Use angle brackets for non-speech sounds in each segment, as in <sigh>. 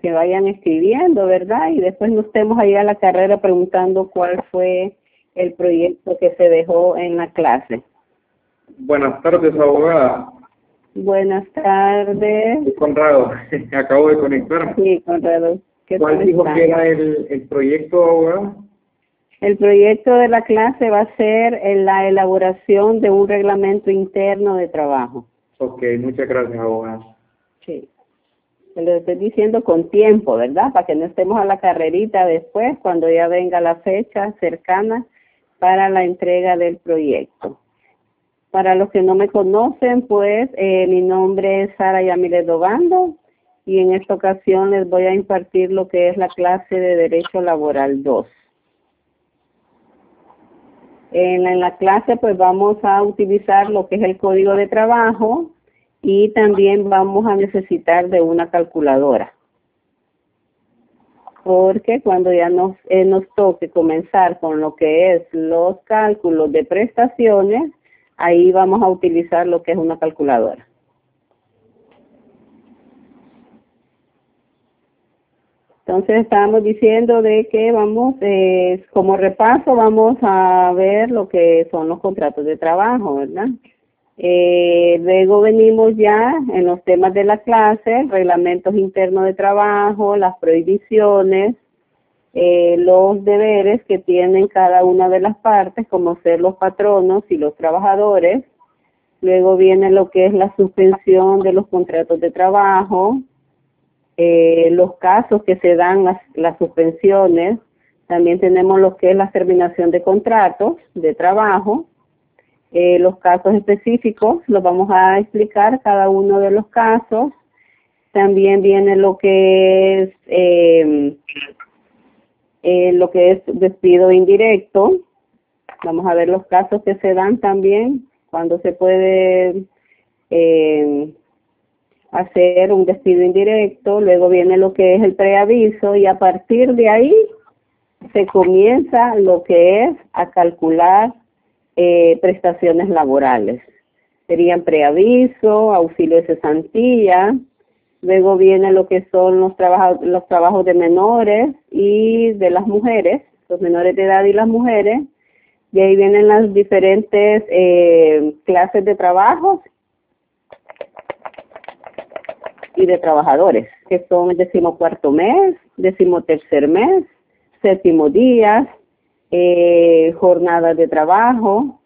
que vayan escribiendo, ¿verdad? Y después nos estemos ahí a la carrera preguntando cuál fue el proyecto que se dejó en la clase. Buenas tardes, abogada. Buenas tardes. Conrado, <laughs> acabo de conectar. Sí, Conrado. ¿Cuál dijo que era el, el proyecto, abogada? El proyecto de la clase va a ser en la elaboración de un reglamento interno de trabajo. Ok, muchas gracias, abogada. Sí. Se lo estoy diciendo con tiempo, ¿verdad? Para que no estemos a la carrerita después, cuando ya venga la fecha cercana para la entrega del proyecto. Para los que no me conocen, pues eh, mi nombre es Sara Yamile Dobando y en esta ocasión les voy a impartir lo que es la clase de Derecho Laboral 2. En la, en la clase pues vamos a utilizar lo que es el código de trabajo y también vamos a necesitar de una calculadora porque cuando ya nos, eh, nos toque comenzar con lo que es los cálculos de prestaciones, ahí vamos a utilizar lo que es una calculadora. Entonces estábamos diciendo de que vamos, eh, como repaso, vamos a ver lo que son los contratos de trabajo, ¿verdad? Eh, luego venimos ya en los temas de la clase, reglamentos internos de trabajo, las prohibiciones, eh, los deberes que tienen cada una de las partes, como ser los patronos y los trabajadores. Luego viene lo que es la suspensión de los contratos de trabajo, eh, los casos que se dan las, las suspensiones. También tenemos lo que es la terminación de contratos de trabajo. Eh, los casos específicos los vamos a explicar cada uno de los casos. También viene lo que es eh, eh, lo que es despido indirecto. Vamos a ver los casos que se dan también cuando se puede eh, hacer un despido indirecto. Luego viene lo que es el preaviso y a partir de ahí se comienza lo que es a calcular eh, prestaciones laborales. Serían preaviso, auxilio de cesantía, Luego viene lo que son los trabajos, los trabajos de menores y de las mujeres, los menores de edad y las mujeres. Y ahí vienen las diferentes eh, clases de trabajos y de trabajadores, que son el decimocuarto mes, decimotercer mes, séptimo día, eh, jornadas de trabajo,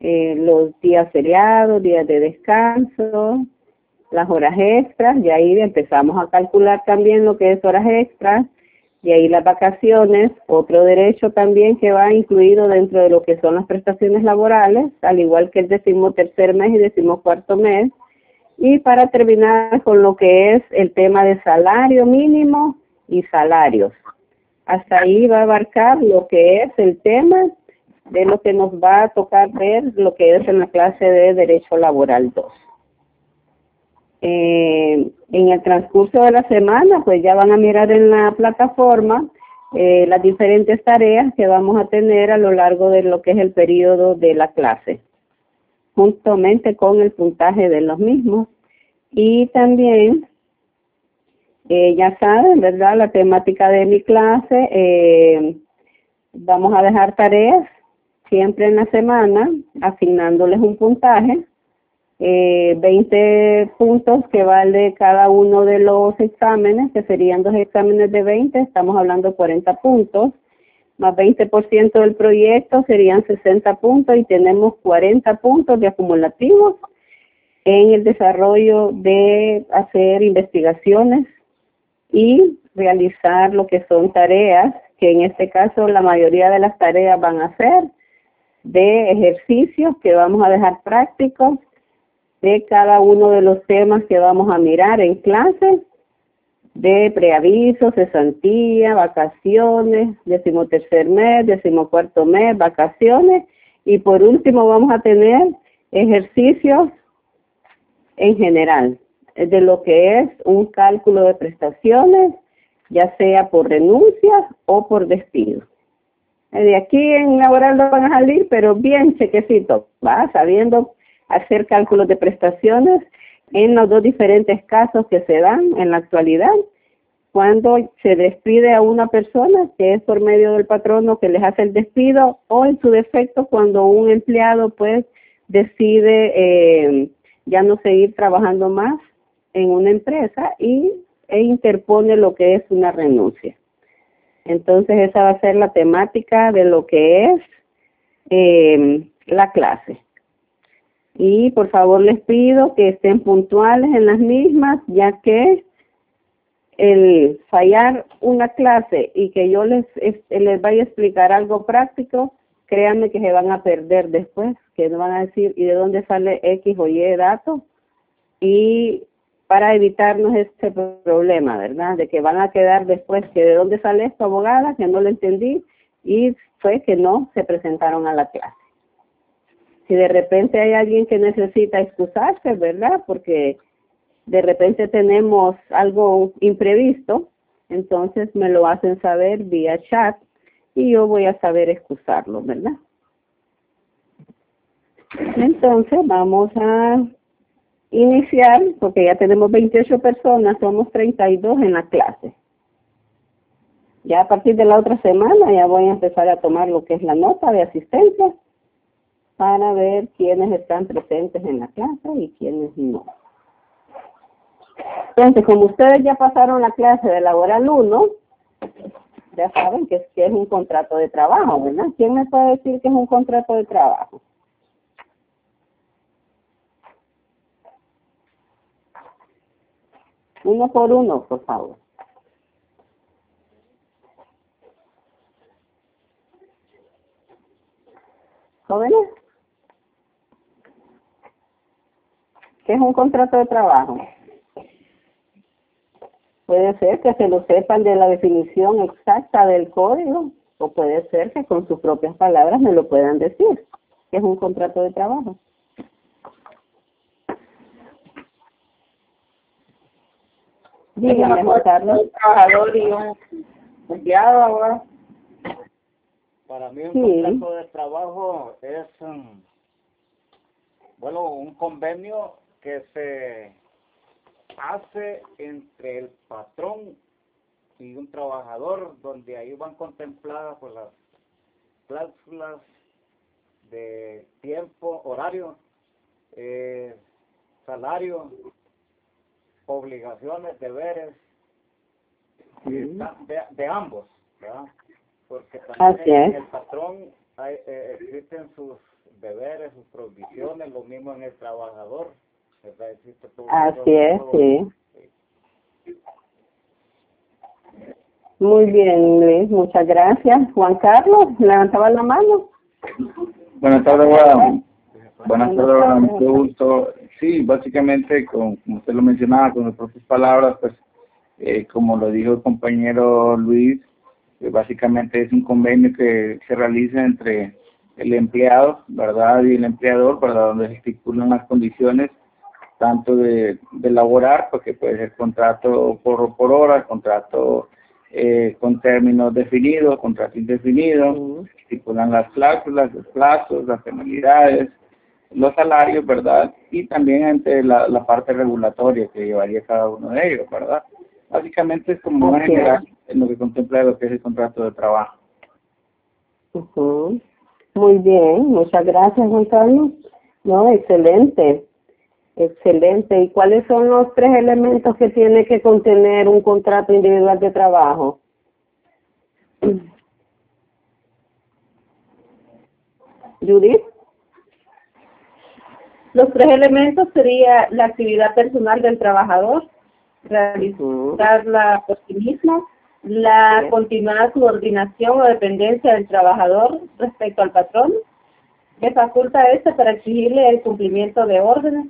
eh, los días feriados, días de descanso, las horas extras, y ahí empezamos a calcular también lo que es horas extras, y ahí las vacaciones, otro derecho también que va incluido dentro de lo que son las prestaciones laborales, al igual que el decimotercer mes y decimocuarto mes. Y para terminar con lo que es el tema de salario mínimo y salarios. Hasta ahí va a abarcar lo que es el tema de lo que nos va a tocar ver lo que es en la clase de Derecho Laboral 2 eh, en el transcurso de la semana, pues ya van a mirar en la plataforma eh, las diferentes tareas que vamos a tener a lo largo de lo que es el periodo de la clase, juntamente con el puntaje de los mismos. Y también, eh, ya saben, ¿verdad? La temática de mi clase, eh, vamos a dejar tareas siempre en la semana, asignándoles un puntaje eh, 20 puntos que vale cada uno de los exámenes, que serían dos exámenes de 20, estamos hablando de 40 puntos, más 20% del proyecto serían 60 puntos y tenemos 40 puntos de acumulativos en el desarrollo de hacer investigaciones y realizar lo que son tareas, que en este caso la mayoría de las tareas van a ser de ejercicios que vamos a dejar prácticos de cada uno de los temas que vamos a mirar en clase, de preaviso, cesantía, vacaciones, decimotercer mes, decimocuarto mes, vacaciones, y por último vamos a tener ejercicios en general, de lo que es un cálculo de prestaciones, ya sea por renuncia o por despido. De aquí en laboral no van a salir, pero bien chequecito, va sabiendo hacer cálculos de prestaciones en los dos diferentes casos que se dan en la actualidad cuando se despide a una persona, que es por medio del patrono que les hace el despido, o en su defecto cuando un empleado pues decide eh, ya no seguir trabajando más en una empresa y e interpone lo que es una renuncia. Entonces esa va a ser la temática de lo que es eh, la clase. Y por favor les pido que estén puntuales en las mismas, ya que el fallar una clase y que yo les, les vaya a explicar algo práctico, créanme que se van a perder después, que no van a decir, ¿y de dónde sale X o Y dato? Y para evitarnos este problema, ¿verdad? De que van a quedar después que de dónde sale esto, abogada, que no lo entendí, y fue que no se presentaron a la clase. Si de repente hay alguien que necesita excusarse, ¿verdad? Porque de repente tenemos algo imprevisto, entonces me lo hacen saber vía chat y yo voy a saber excusarlo, ¿verdad? Entonces vamos a iniciar, porque ya tenemos 28 personas, somos 32 en la clase. Ya a partir de la otra semana ya voy a empezar a tomar lo que es la nota de asistencia para ver quiénes están presentes en la clase y quiénes no. Entonces, como ustedes ya pasaron la clase de laboral 1, ya saben que es un contrato de trabajo, ¿verdad? ¿Quién me puede decir que es un contrato de trabajo? Uno por uno, por favor. ¿Jóvenes? ¿Qué es un contrato de trabajo? Puede ser que se lo sepan de la definición exacta del código o puede ser que con sus propias palabras me lo puedan decir, que es un contrato de trabajo. Dígame, Juan Carlos. Un trabajador y un empleado ahora. Para mí un contrato de trabajo es, um, bueno, un convenio que se hace entre el patrón y un trabajador, donde ahí van contempladas pues, las cláusulas de tiempo, horario, eh, salario, obligaciones, deberes de, ambos, ¿verdad? Porque también el patrón eh, existen sus deberes, sus provisiones, lo mismo en el trabajador Así es, sí. Muy bien, Luis, muchas gracias. Juan Carlos, levantaba la mano. Buenas tardes, Juan. Buenas tardes, mucho gusto. Sí, básicamente, como, usted lo mencionaba, con las propias palabras, pues, eh, como lo dijo el compañero Luis, eh, básicamente es un convenio que se realiza entre el empleado, ¿verdad? Y el empleador, ¿verdad? Donde se estipulan las condiciones tanto de, de laborar, porque puede ser contrato por, por hora, contrato eh, con términos definidos, contrato indefinido, estipulan las cláusulas, los plazos, las penalidades, los salarios, ¿verdad? Y también entre la, la parte regulatoria que llevaría cada uno de ellos, ¿verdad? Básicamente es como una general en lo que contempla lo que es el contrato de trabajo. Muy bien, muchas gracias, Juan Carlos. No, excelente. Excelente. ¿Y cuáles son los tres elementos que tiene que contener un contrato individual de trabajo? <clears throat> Judith. Los tres elementos sería la actividad personal del trabajador, realizarla por sí mismo, la continuada subordinación o dependencia del trabajador respecto al patrón, que faculta a este para exigirle el cumplimiento de órdenes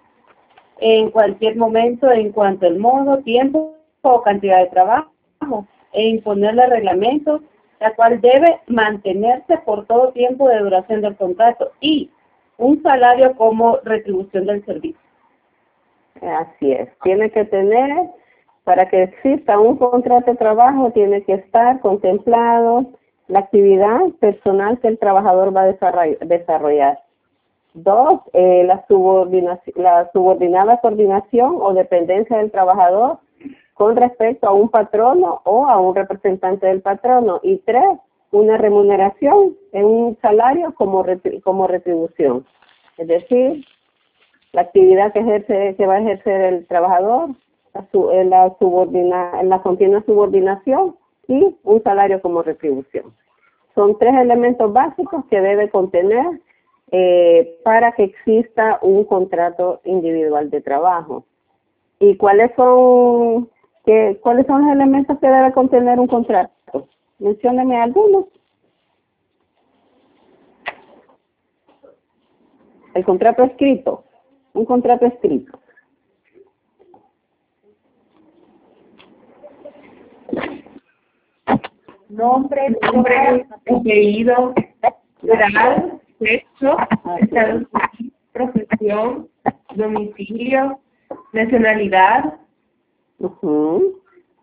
en cualquier momento en cuanto al modo, tiempo o cantidad de trabajo e imponerle reglamentos, la cual debe mantenerse por todo tiempo de duración del contrato y un salario como retribución del servicio. Así es, tiene que tener, para que exista un contrato de trabajo, tiene que estar contemplado la actividad personal que el trabajador va a desarrollar Dos, eh, la, subordinación, la subordinada coordinación o dependencia del trabajador con respecto a un patrono o a un representante del patrono. Y tres, una remuneración en un salario como, como retribución. Es decir, la actividad que ejerce que va a ejercer el trabajador, la, la, subordina, la continua subordinación y un salario como retribución. Son tres elementos básicos que debe contener eh, para que exista un contrato individual de trabajo. ¿Y cuáles son, qué, cuáles son los elementos que debe contener un contrato? Mencióneme algunos. El contrato escrito, un contrato escrito. Nombre, nombre, apellido, grado, sexo, estado profesión, domicilio, nacionalidad,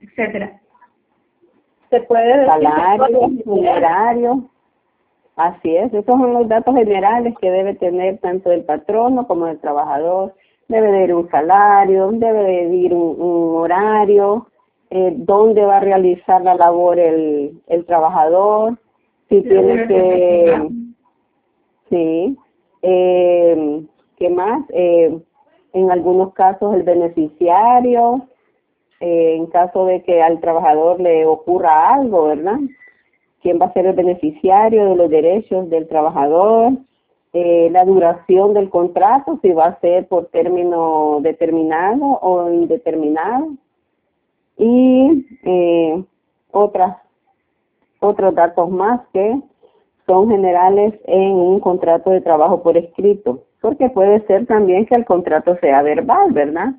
etcétera. Se puede salario, funerario. Así es, esos son los datos generales que debe tener tanto el patrono como el trabajador. Debe de ir un salario, debe de ir un, horario, eh, dónde va a realizar la labor el, el trabajador, si tiene que... Sí. Eh, ¿Qué más? Eh, en algunos casos el beneficiario, eh, en caso de que al trabajador le ocurra algo, ¿verdad? ¿Quién va a ser el beneficiario de los derechos del trabajador? Eh, la duración del contrato, si va a ser por término determinado o indeterminado. Y eh, otras, otros datos más que son generales en un contrato de trabajo por escrito, porque puede ser también que el contrato sea verbal, ¿verdad?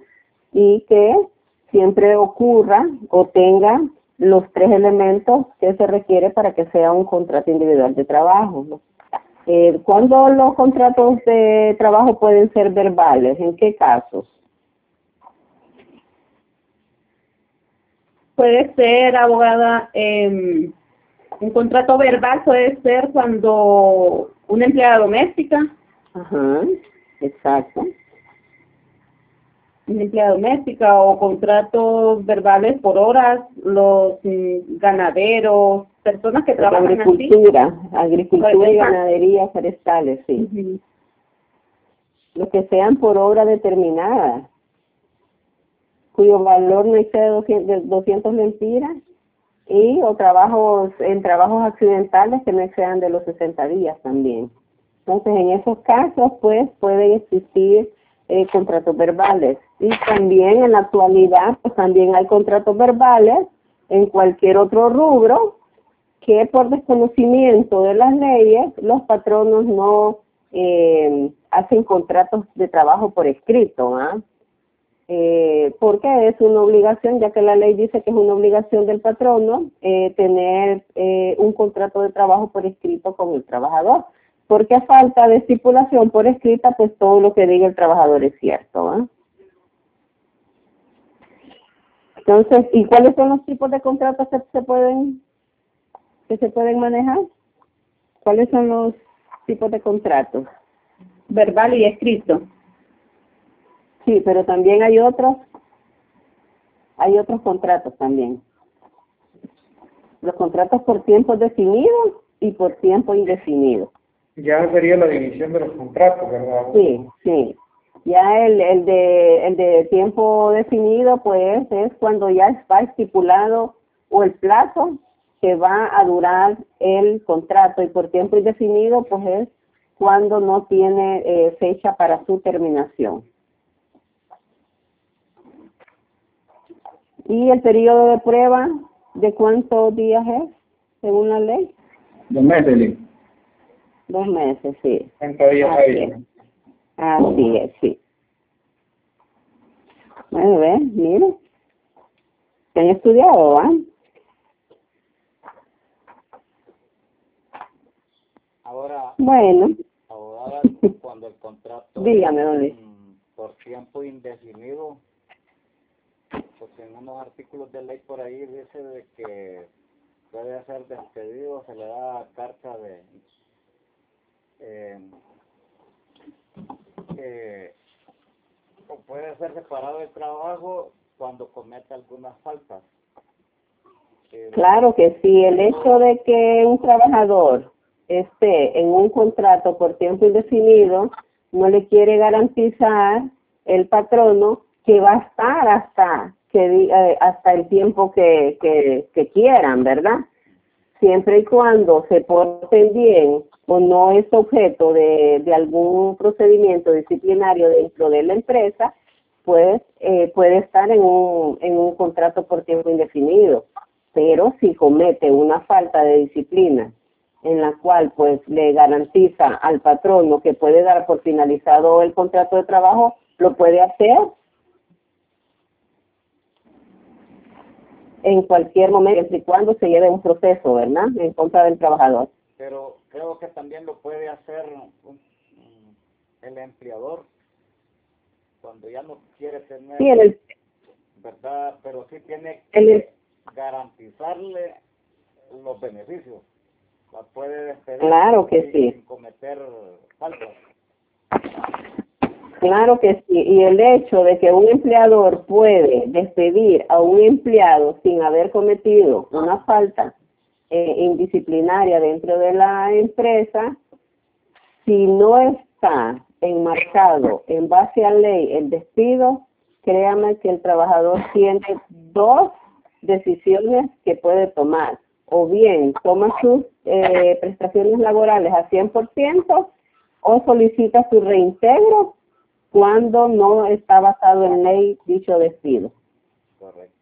Y que siempre ocurra o tenga los tres elementos que se requiere para que sea un contrato individual de trabajo. Eh, ¿Cuándo los contratos de trabajo pueden ser verbales? ¿En qué casos? Puede ser, abogada, eh, un contrato verbal puede ser cuando una empleada doméstica. Ajá, exacto. Doméstica o contratos verbales por horas, los mm, ganaderos, personas que trabajan agricultura, agricultura y ganadería forestales, sí. Los que sean por obra determinada, cuyo valor no excede 200, 200 lempiras y o trabajos en trabajos accidentales que no excedan de los 60 días también. Entonces, en esos casos, pues, pueden existir eh, contratos verbales. Y también en la actualidad, pues también hay contratos verbales en cualquier otro rubro que por desconocimiento de las leyes, los patronos no eh, hacen contratos de trabajo por escrito, ¿ah? eh, porque es una obligación, ya que la ley dice que es una obligación del patrono eh, tener un contrato de trabajo por escrito con el trabajador, porque a falta de estipulación por escrita, pues todo lo que diga el trabajador es cierto. Entonces, ¿y cuáles son los tipos de contratos que se pueden que se pueden manejar? ¿Cuáles son los tipos de contratos? Verbal y escrito. Sí, pero también hay otros, hay otros contratos también. Los contratos por tiempo definido y por tiempo indefinido. Ya sería la división de los contratos, ¿verdad? Sí, sí. Ya el, el, de, el de tiempo definido, pues es cuando ya está estipulado o el plazo que va a durar el contrato y por tiempo indefinido, pues es cuando no tiene eh, fecha para su terminación. ¿Y el periodo de prueba de cuántos días es, según la ley? Dos meses, Dos meses, sí. días Así es. Sí. Bueno, ve, mire. ¿Se han estudiado, ¿ah? Ahora, bueno. <laughs> cuando el contrato Dígame, por tiempo indefinido, porque en unos artículos de ley por ahí dice de que puede ser despedido, se le da carta de eh, eh, o puede ser separado del trabajo cuando comete algunas faltas. Eh, claro que sí, el hecho de que un trabajador esté en un contrato por tiempo indefinido no le quiere garantizar el patrono que va a estar hasta que eh, hasta el tiempo que, que, que quieran, ¿verdad? Siempre y cuando se porten bien o no es objeto de, algún procedimiento disciplinario dentro de la empresa, pues eh, puede estar en un, en un contrato por tiempo indefinido. Pero si comete una falta de disciplina en la cual pues le garantiza al patrono que puede dar por finalizado el contrato de trabajo, lo puede hacer en cualquier momento, siempre y cuando se lleve un proceso, ¿verdad?, en contra del trabajador. Pero creo que también lo puede hacer el empleador cuando ya no quiere tener, sí, ¿verdad? Pero sí tiene que garantizarle los beneficios. puede despedir claro que sí. sin cometer faltas. Claro que sí, y el hecho de que un empleador puede despedir a un empleado sin haber cometido una falta eh, indisciplinaria dentro de la empresa, si no está enmarcado en base a ley el despido, créame que el trabajador tiene dos decisiones que puede tomar. O bien toma sus eh, prestaciones laborales a 100% o solicita su reintegro cuando no está basado en ley dicho despido. Correcto.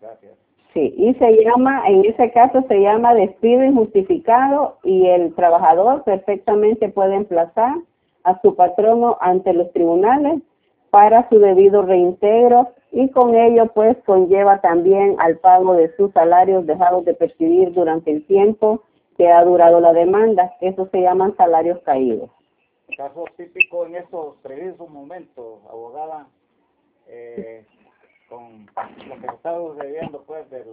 Gracias. Sí, y se llama, en ese caso se llama despido injustificado y el trabajador perfectamente puede emplazar a su patrono ante los tribunales para su debido reintegro y con ello pues conlleva también al pago de sus salarios dejados de percibir durante el tiempo que ha durado la demanda. Eso se llaman salarios caídos. Caso típico en estos precisos momentos, abogada, eh, con lo que está sucediendo pues del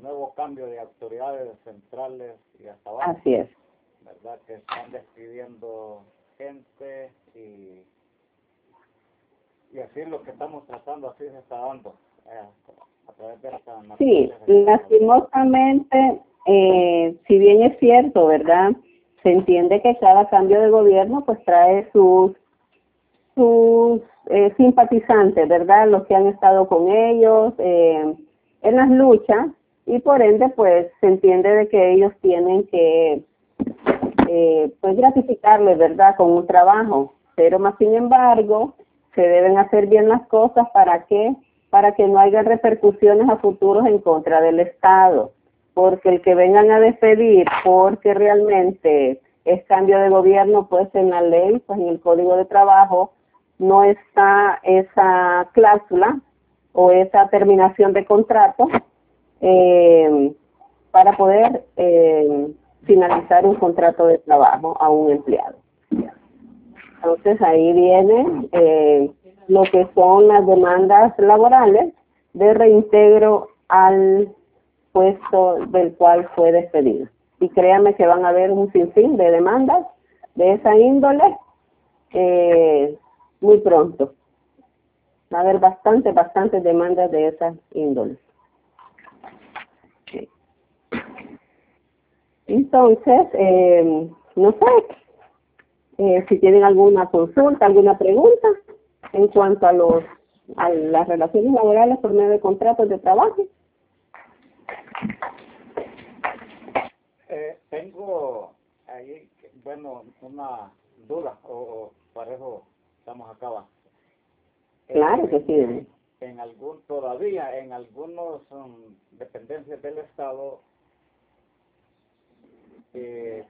nuevo cambio de autoridades centrales y hasta abajo. Así es. ¿Verdad? Que están despidiendo gente y, y así lo que estamos tratando así se está dando. Eh, a través de esta sí, lastimosamente, eh, si bien es cierto, ¿verdad? Se entiende que cada cambio de gobierno pues trae sus sus eh, simpatizantes, ¿verdad? Los que han estado con ellos eh, en las luchas y por ende pues se entiende de que ellos tienen que eh, pues gratificarles, ¿verdad? Con un trabajo, pero más sin embargo se deben hacer bien las cosas para que para que no haya repercusiones a futuros en contra del Estado porque el que vengan a despedir porque realmente es cambio de gobierno, pues en la ley, pues en el Código de Trabajo no está esa cláusula o esa terminación de contrato eh, para poder eh, finalizar un contrato de trabajo a un empleado. Entonces ahí viene eh, lo que son las demandas laborales de reintegro al puesto del cual fue despedido. Y créanme que van a haber un sinfín de demandas de esa índole eh, muy pronto. Va a haber bastante, bastante demandas de esa índole. Entonces, eh, no sé eh, si tienen alguna consulta, alguna pregunta en cuanto a los a las relaciones laborales por medio de contratos de trabajo. Eh, tengo ahí, bueno, una duda, o, para eso estamos acá. Claro que sí. En algún, todavía en algunos um, dependencias del Estado, eh,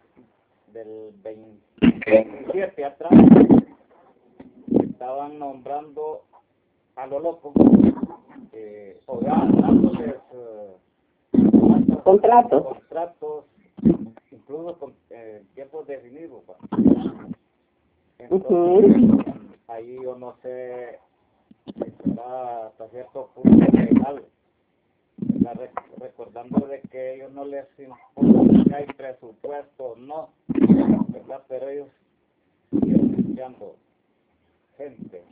del 27 atrás, estaban nombrando a lo loco, eh, o dándoles uh, contratos. contratos incluso con eh, tiempos definidos. ahí yo no sé si será hasta cierto punto legal. recordando de que ellos no les importa si hay presupuesto no, ¿verdad? pero ellos siguen enviando gente.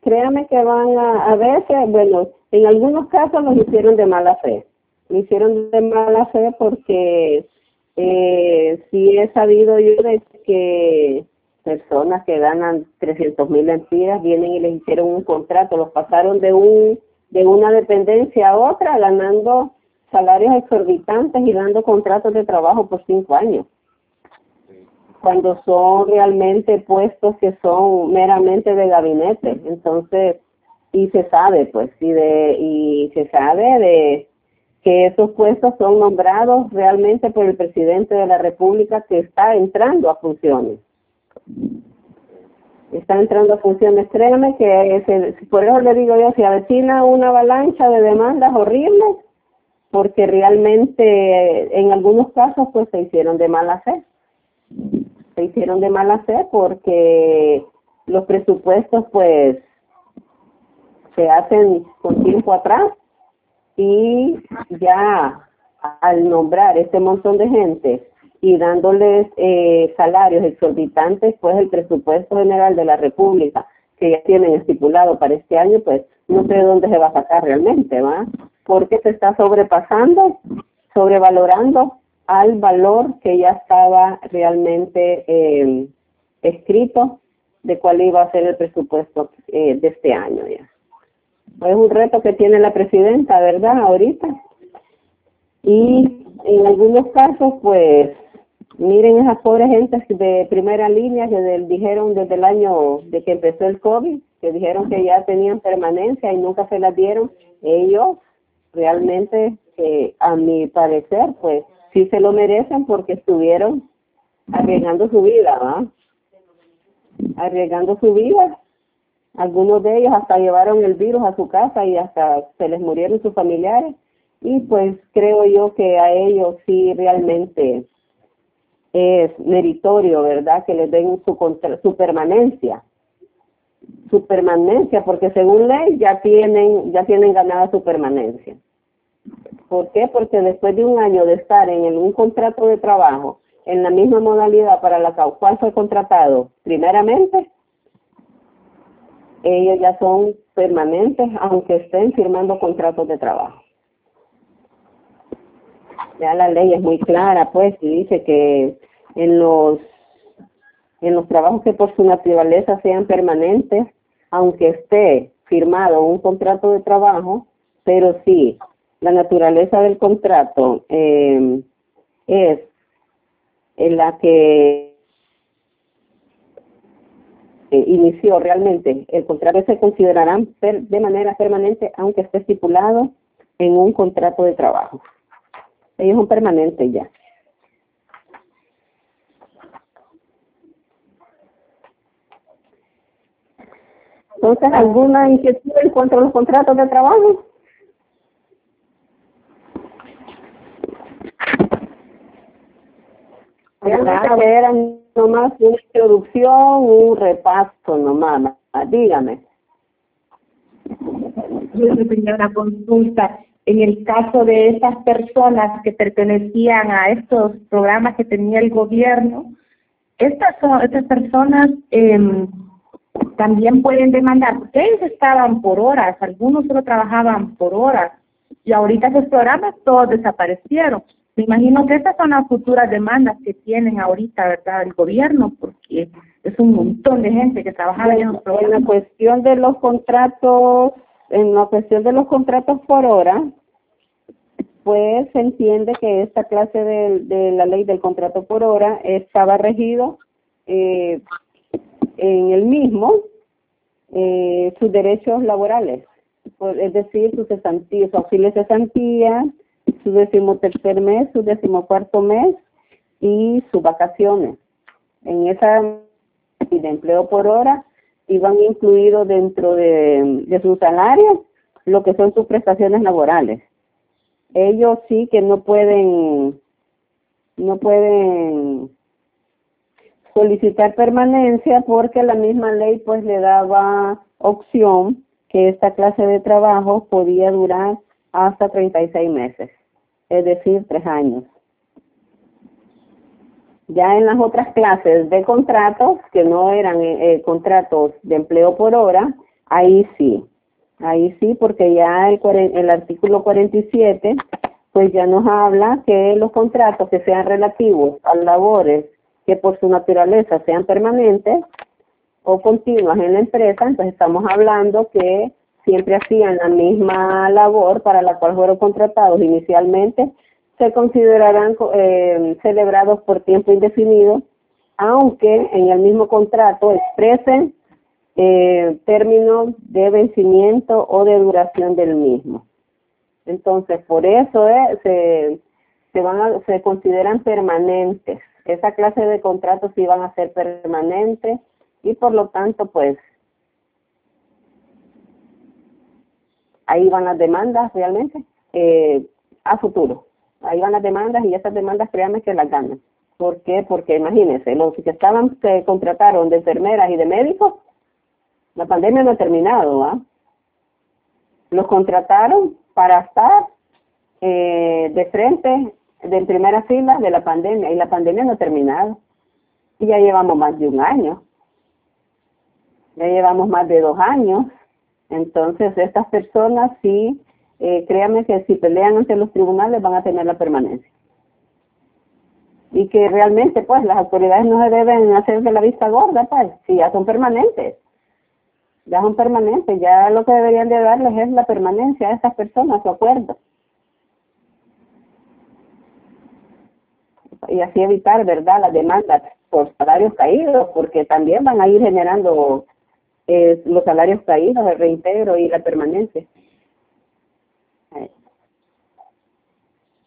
créame que van a, a veces, bueno, en algunos casos lo hicieron de mala fe. Lo hicieron de mala fe porque eh, sí he sabido yo de que personas que ganan 300 mil lempiras vienen y les hicieron un contrato, los pasaron de un de una dependencia a otra ganando salarios exorbitantes y dando contratos de trabajo por cinco años. Cuando son realmente puestos que son meramente de gabinete entonces y se sabe pues y de y se sabe de que esos puestos son nombrados realmente por el presidente de la república que está entrando a funciones. Está entrando a funciones créanme que ese, por eso le digo yo si avecina una avalancha de demandas horribles porque realmente en algunos casos pues se hicieron de mala fe. Se hicieron de mala fe porque los presupuestos pues se hacen con tiempo atrás y ya al nombrar este montón de gente y dándoles eh, salarios exorbitantes, pues el presupuesto general de la República que ya tienen estipulado para este año, pues no sé de dónde se va a sacar realmente, ¿va? Porque se está sobrepasando, sobrevalorando al valor que ya estaba realmente eh, escrito de cuál iba a ser el presupuesto eh, de este año ya. Es un reto que tiene la presidenta, ¿verdad? Ahorita. Y en algunos casos, pues, miren esas pobres gentes de primera línea que dijeron desde el año de que empezó el COVID, que dijeron que ya tenían permanencia y nunca se las dieron. Ellos realmente, eh, a mi parecer, pues, sí se lo merecen porque estuvieron arriesgando su vida, ¿va? Arriesgando su vida. Algunos de ellos hasta llevaron el virus a su casa y hasta se les murieron sus familiares. Y pues creo yo que a ellos sí realmente es meritorio, ¿verdad? Que les den su, contra, su permanencia. Su permanencia, porque según ley ya tienen, ya tienen ganada su permanencia. ¿Por qué? Porque después de un año de estar en un contrato de trabajo en la misma modalidad para la cual fue contratado primeramente, ellos ya son permanentes aunque estén firmando contratos de trabajo. Ya la ley es muy clara, pues, y dice que en los en los trabajos que por su naturaleza sean permanentes, aunque esté firmado un contrato de trabajo, pero sí la naturaleza del contrato eh, es en la que eh, inició realmente el contrato se considerarán de manera permanente aunque esté estipulado en un contrato de trabajo. Ellos son permanentes ya. Entonces, ¿alguna inquietud en cuanto a los contratos de trabajo? que era nomás una introducción, un repaso nomás. Dígame. Yo tenía una consulta. En el caso de esas personas que pertenecían a estos programas que tenía el gobierno, estas son personas eh, también pueden demandar, ellos estaban por horas, algunos solo trabajaban por horas, y ahorita esos programas todos desaparecieron. Me imagino que estas son las futuras demandas que tienen ahorita, ¿verdad?, el gobierno, porque es un montón de gente que trabaja en los En la cuestión de los contratos, en la cuestión de los contratos por hora, pues se entiende que esta clase de, de la ley del contrato por hora estaba regido eh, en el mismo eh, sus derechos laborales, es decir, sus cesantías, sus auxilios de cesantía, su decimotercer mes, su decimocuarto mes y sus vacaciones. En esa de empleo por hora iban incluidos dentro de, de su salario lo que son sus prestaciones laborales. Ellos sí que no pueden, no pueden solicitar permanencia porque la misma ley pues le daba opción que esta clase de trabajo podía durar hasta 36 meses es decir, tres años. Ya en las otras clases de contratos, que no eran eh, eh, contratos de empleo por hora, Ahí sí, ahí sí, porque ya el, el artículo 47 pues ya nos habla que los contratos que sean relativos a labores que por su naturaleza sean permanentes o continuas en la empresa, entonces estamos hablando que siempre hacían la misma labor para la cual fueron contratados inicialmente, se considerarán eh, celebrados por tiempo indefinido, aunque en el mismo contrato expresen eh, términos de vencimiento o de duración del mismo. Entonces, por eso eh, se, se, van a, se consideran permanentes. Esa clase de contratos sí van a ser permanentes y por lo tanto, pues, ahí van las demandas realmente eh, a futuro. Ahí van las demandas y esas demandas, créanme que las ganan. ¿Por qué? Porque imagínense, los que estaban, se contrataron de enfermeras y de médicos, la pandemia no ha terminado, ¿ah? Los contrataron para estar eh, de frente, de primera fila de la pandemia, y la pandemia no ha terminado. Y ya llevamos más de un año. Ya llevamos más de dos años. Entonces, estas personas sí, eh, créanme que si pelean ante los tribunales van a tener la permanencia. Y que realmente, pues, las autoridades no se deben hacer de la vista gorda, pues, si ya son permanentes ya son permanentes, ya lo que deberían de darles es la permanencia a esas personas, su acuerdo. Y así evitar, ¿verdad?, las demandas por salarios caídos, porque también van a ir generando eh, los salarios caídos, el reintegro y la permanencia.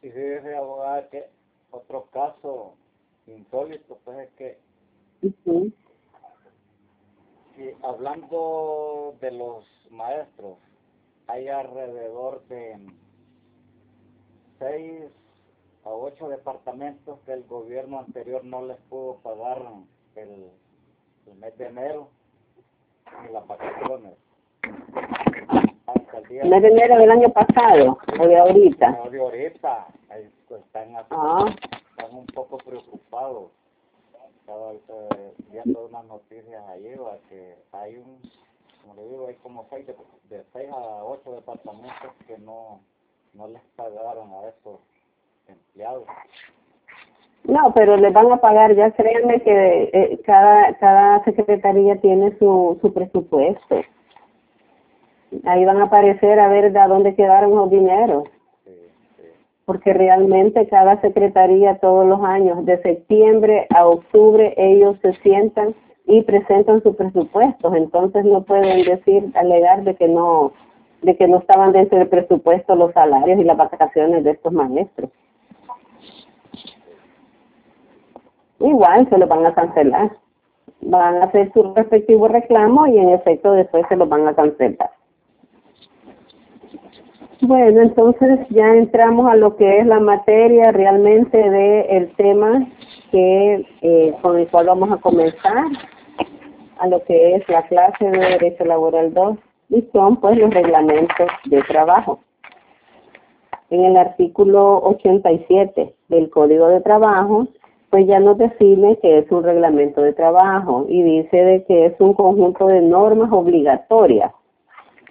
Si dice abogada que otro caso insólito, pues es que hablando de los maestros, hay alrededor de seis a ocho departamentos que el gobierno anterior no les pudo pagar el, mes de enero ni las vacaciones. el mes de enero del año pasado o de ahorita. No, de ahorita. Están, ah. están un poco preocupados estaba eh, viendo unas noticias ahí, que hay un, como le digo, hay como seis de, de seis a ocho departamentos que no, no les pagaron a esos empleados. No, pero les van a pagar, ya créanme que eh, cada, cada secretaría tiene su, su presupuesto. Ahí van a aparecer a ver de dónde quedaron los dineros porque realmente cada secretaría todos los años, de septiembre a octubre, ellos se sientan y presentan sus presupuestos, entonces no pueden decir, alegar de que no, de que no estaban dentro del presupuesto los salarios y las vacaciones de estos maestros. Igual se lo van a cancelar, van a hacer su respectivo reclamo y en efecto después se los van a cancelar. Bueno, entonces ya entramos a lo que es la materia realmente del el tema que eh, con el cual vamos a comenzar, a lo que es la clase de Derecho Laboral 2, y son pues los reglamentos de trabajo. En el artículo 87 del Código de Trabajo, pues ya nos define que es un reglamento de trabajo y dice de que es un conjunto de normas obligatorias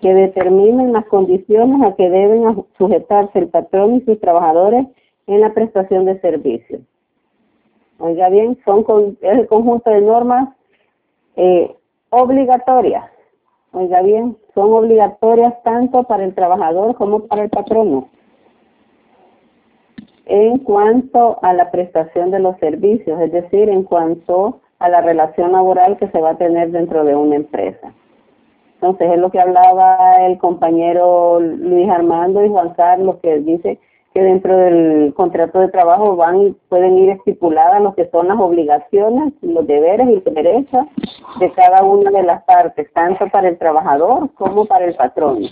que determinen las condiciones a que deben sujetarse el patrón y sus trabajadores en la prestación de servicios. Oiga bien, son es el conjunto de normas eh, obligatorias. Oiga bien, son obligatorias tanto para el trabajador como para el patrono. En cuanto a la prestación de los servicios, es decir, en cuanto a la relación laboral que se va a tener dentro de una empresa. Entonces es lo que hablaba el compañero Luis Armando y Juan Carlos, que dice que dentro del contrato de trabajo van pueden ir estipuladas lo que son las obligaciones, los deberes y los derechos de cada una de las partes, tanto para el trabajador como para el patrón.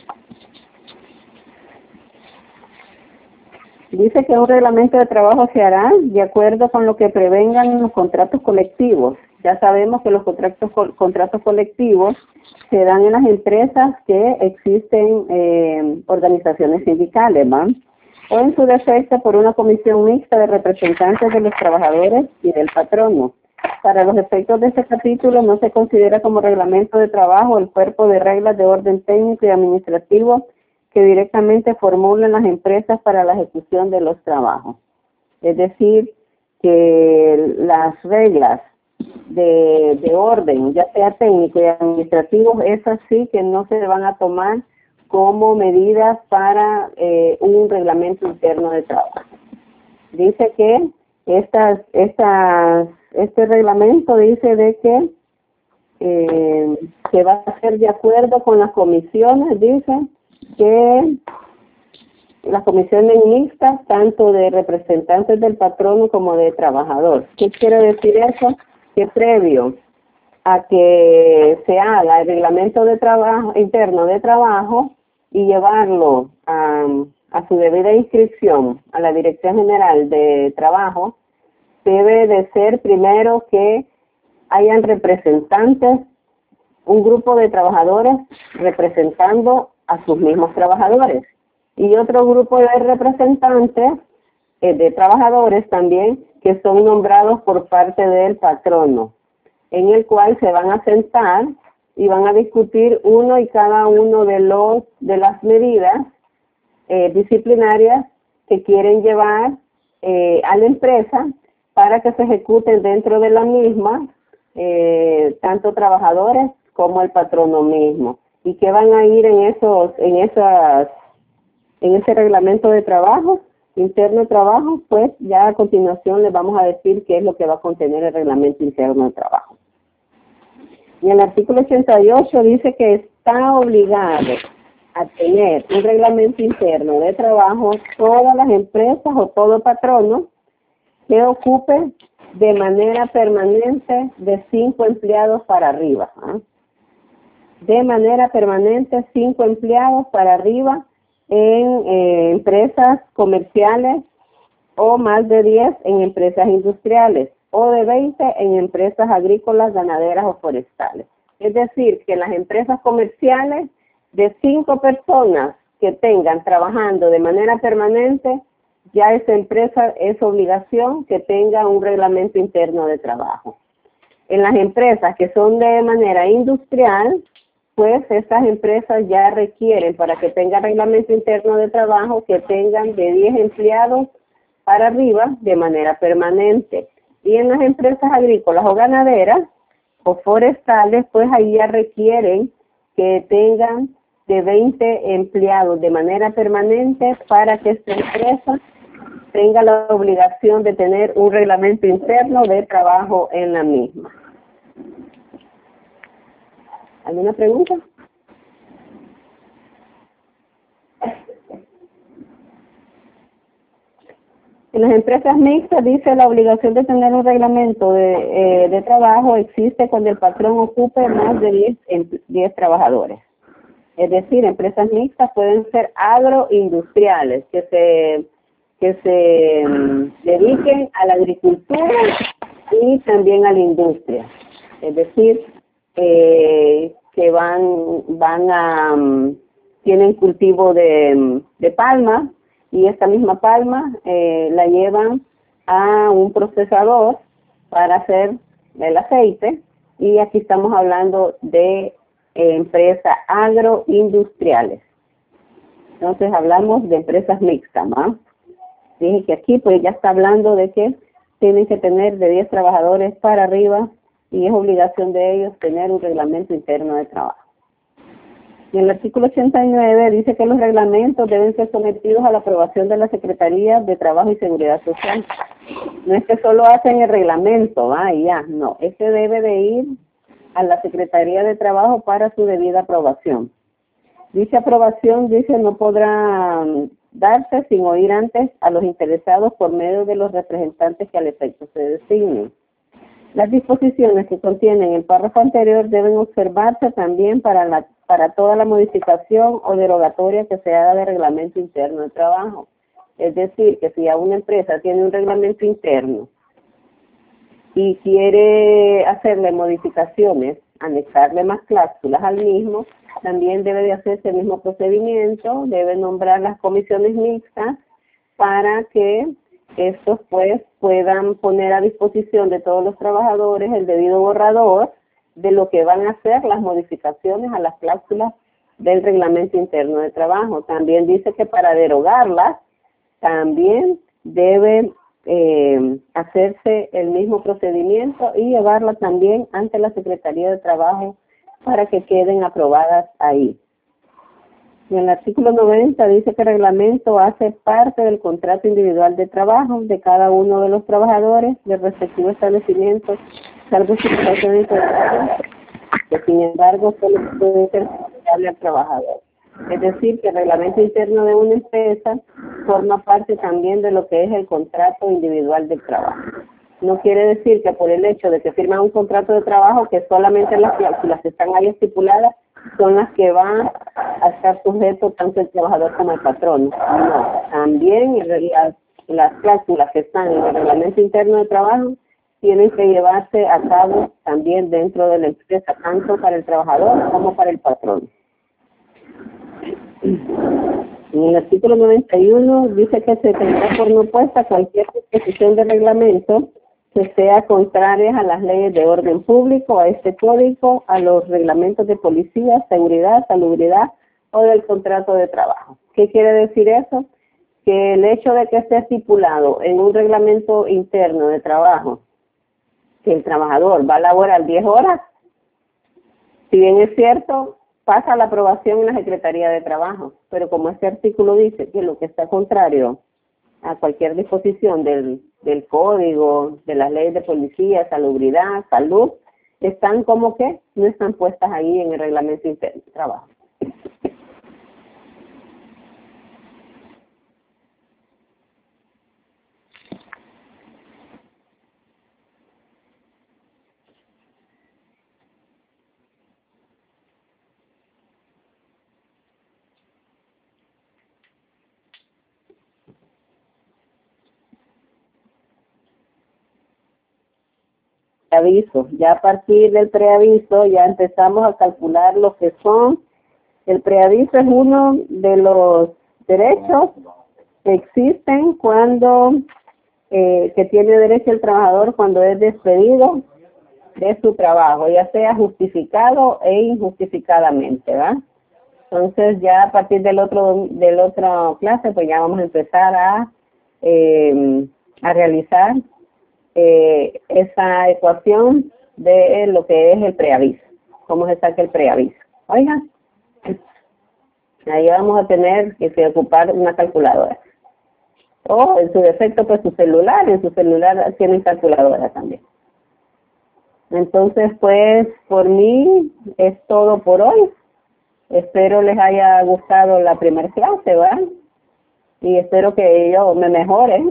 Dice que un reglamento de trabajo se hará de acuerdo con lo que prevengan los contratos colectivos. Ya sabemos que los contratos, colectivos se dan en las empresas que existen eh, organizaciones sindicales, ¿van? O en su defecto por una comisión mixta de representantes de los trabajadores y del patrono. Para los efectos de este capítulo no se considera como reglamento de trabajo el cuerpo de reglas de orden técnico y administrativo que directamente formulan las empresas para la ejecución de los trabajos. Es decir, que las reglas de, de orden, ya sea técnico y administrativo, es así que no se van a tomar como medidas para eh, un reglamento interno de trabajo. Dice que estas, estas, este reglamento dice de que eh, se va a hacer de acuerdo con las comisiones, dice que las comisiones mixtas, tanto de representantes del patrono como de trabajador. ¿Qué quiere decir eso? Que previo a que se haga el reglamento de trabajo interno de trabajo y llevarlo a su debida inscripción a la Dirección General de Trabajo, debe de ser primero que hayan representantes, un grupo de trabajadores representando a sus mismos trabajadores. Y otro grupo de representantes eh, de trabajadores también que son nombrados por parte del patrono, en el cual se van a sentar y van a discutir uno y cada uno de los de las medidas eh, disciplinarias que quieren llevar eh, a la empresa para que se ejecuten dentro de la misma tanto trabajadores como el patrono mismo y que van a ir en esos en esas en ese reglamento de trabajo interno de trabajo pues ya a continuación les vamos a decir qué es lo que va a contener el reglamento interno de trabajo y el artículo 88 dice que está obligado a tener un reglamento interno de trabajo todas las empresas o todo patrono que ocupe de manera permanente de cinco empleados para arriba. ¿ah? De manera permanente, cinco empleados para arriba en eh, empresas comerciales o más de 10 en empresas industriales o de 20 en empresas agrícolas, ganaderas o forestales. Es decir, que las empresas comerciales de cinco personas que tengan trabajando de manera permanente ya esa empresa es obligación que tenga un reglamento interno de trabajo. En las empresas que son de manera industrial, pues estas empresas ya requieren para que tenga reglamento interno de trabajo que tengan de 10 empleados para arriba de manera permanente. Y en las empresas agrícolas o ganaderas o forestales, pues ahí ya requieren que tengan de 20 empleados de manera permanente para que esta empresa tenga la obligación de tener un reglamento interno de trabajo en la misma. ¿Alguna pregunta? En las empresas mixtas dice la obligación de tener un reglamento de, eh, de trabajo existe cuando el patrón ocupe más de 10, 10 trabajadores. Es decir, empresas mixtas pueden ser agroindustriales, que se que se mm, dediquen a la agricultura y también a la industria. Es decir, mm, tienen cultivo de, mm, de palma y esta misma palma eh, la llevan a un procesador para hacer el aceite y aquí estamos hablando de eh, empresas agroindustriales. Entonces hablamos de empresas mixtas, ¿no? Dije que aquí pues ya está hablando de que tienen que tener de 10 trabajadores para arriba y es obligación de ellos tener un reglamento interno de trabajo. Y el artículo 89 dice que los reglamentos deben ser sometidos a la aprobación de la Secretaría de Trabajo y Seguridad Social. No es que solo hacen el reglamento, va, ya, no, este debe de ir a la Secretaría de Trabajo para su debida aprobación. Dicha aprobación, dice, no podrá darse sin oír antes a los interesados por medio de los representantes que al efecto se designen. Las disposiciones que contienen el párrafo anterior deben observarse también para, la, para toda la modificación o derogatoria que se haga de reglamento interno de trabajo. Es decir, que si a una empresa tiene un reglamento interno y quiere hacerle modificaciones, anexarle más cláusulas al mismo, también debe de hacerse el mismo procedimiento, debe nombrar las comisiones mixtas para que estos pues puedan poner a disposición de todos los trabajadores el debido borrador de lo que van a ser las modificaciones a las cláusulas del reglamento interno de trabajo. También dice que para derogarlas también debe eh, hacerse el mismo procedimiento y llevarla también ante la Secretaría de Trabajo para que queden aprobadas ahí. En el artículo 90 dice que el reglamento hace parte del contrato individual de trabajo de cada uno de los trabajadores del respectivo establecimiento, que sin embargo solo puede ser al trabajador. Es decir, que el reglamento interno de una empresa forma parte también de lo que es el contrato individual del trabajo. No quiere decir que por el hecho de que firman un contrato de trabajo que solamente las cláusulas que están ahí estipuladas son las que van a estar sujetos tanto el trabajador como el patrón. No, también las, las cláusulas que están en el reglamento interno de trabajo tienen que llevarse a cabo también dentro de la empresa, tanto para el trabajador como para el patrón. En el artículo 91 dice que se tendrá por no puesta cualquier disposición de reglamento que sea contraria a las leyes de orden público, a este código, a los reglamentos de policía, seguridad, salubridad o del contrato de trabajo. ¿Qué quiere decir eso? Que el hecho de que esté estipulado en un reglamento interno de trabajo que el trabajador va a laborar 10 horas, si bien es cierto, pasa la aprobación en la Secretaría de Trabajo, pero como este artículo dice que lo que está contrario a cualquier disposición del, del código, de las leyes de policía, salubridad, salud, están como que no están puestas ahí en el reglamento interno de trabajo. Aviso. Ya a partir del preaviso ya empezamos a calcular lo que son. El preaviso es uno de los derechos que existen cuando eh, que tiene derecho el trabajador cuando es despedido de su trabajo, ya sea justificado e injustificadamente, ¿va? Entonces ya a partir del otro del otro clase pues ya vamos a empezar a eh, a realizar eh, esa ecuación de lo que es el preaviso, cómo se saca el preaviso. Oiga, ahí vamos a tener que ocupar una calculadora. O en su defecto, pues su celular, en su celular tienen calculadora también. Entonces, pues, por mí es todo por hoy. Espero les haya gustado la primera clase, ¿verdad? Y espero que yo me mejore.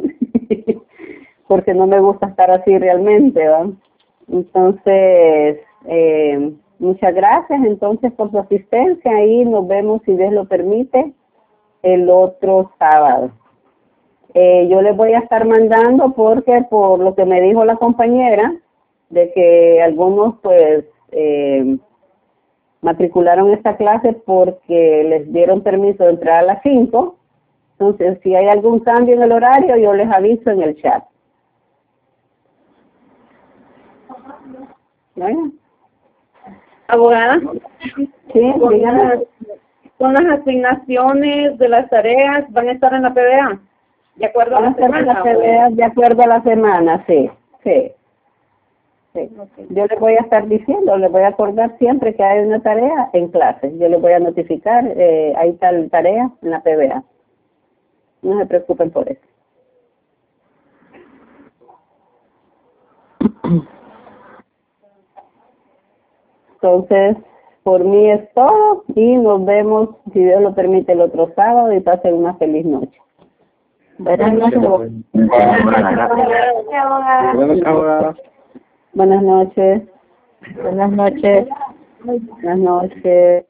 <laughs> porque no me gusta estar así realmente, ¿va? Entonces, eh, muchas gracias entonces por su asistencia y nos vemos, si Dios lo permite, el otro sábado. Eh, yo les voy a estar mandando porque por lo que me dijo la compañera, de que algunos pues eh, matricularon esta clase porque les dieron permiso de entrar a las 5. Entonces, si hay algún cambio en el horario, yo les aviso en el chat. Abogada. Sí, Con las asignaciones de las tareas van a estar en la PBA. De acuerdo a la semana. de acuerdo a la semana, sí. Sí. Yo les voy a estar diciendo, les voy a acordar siempre que hay una tarea en clase. Yo les voy a notificar, eh, hay tal tarea en la PBA. No se preocupen por eso. Entonces, por mí es todo y nos vemos, si Dios lo permite, el otro sábado y pasen una feliz noche. Buenas noches. Buenas noches. Buenas noches. Buenas noches.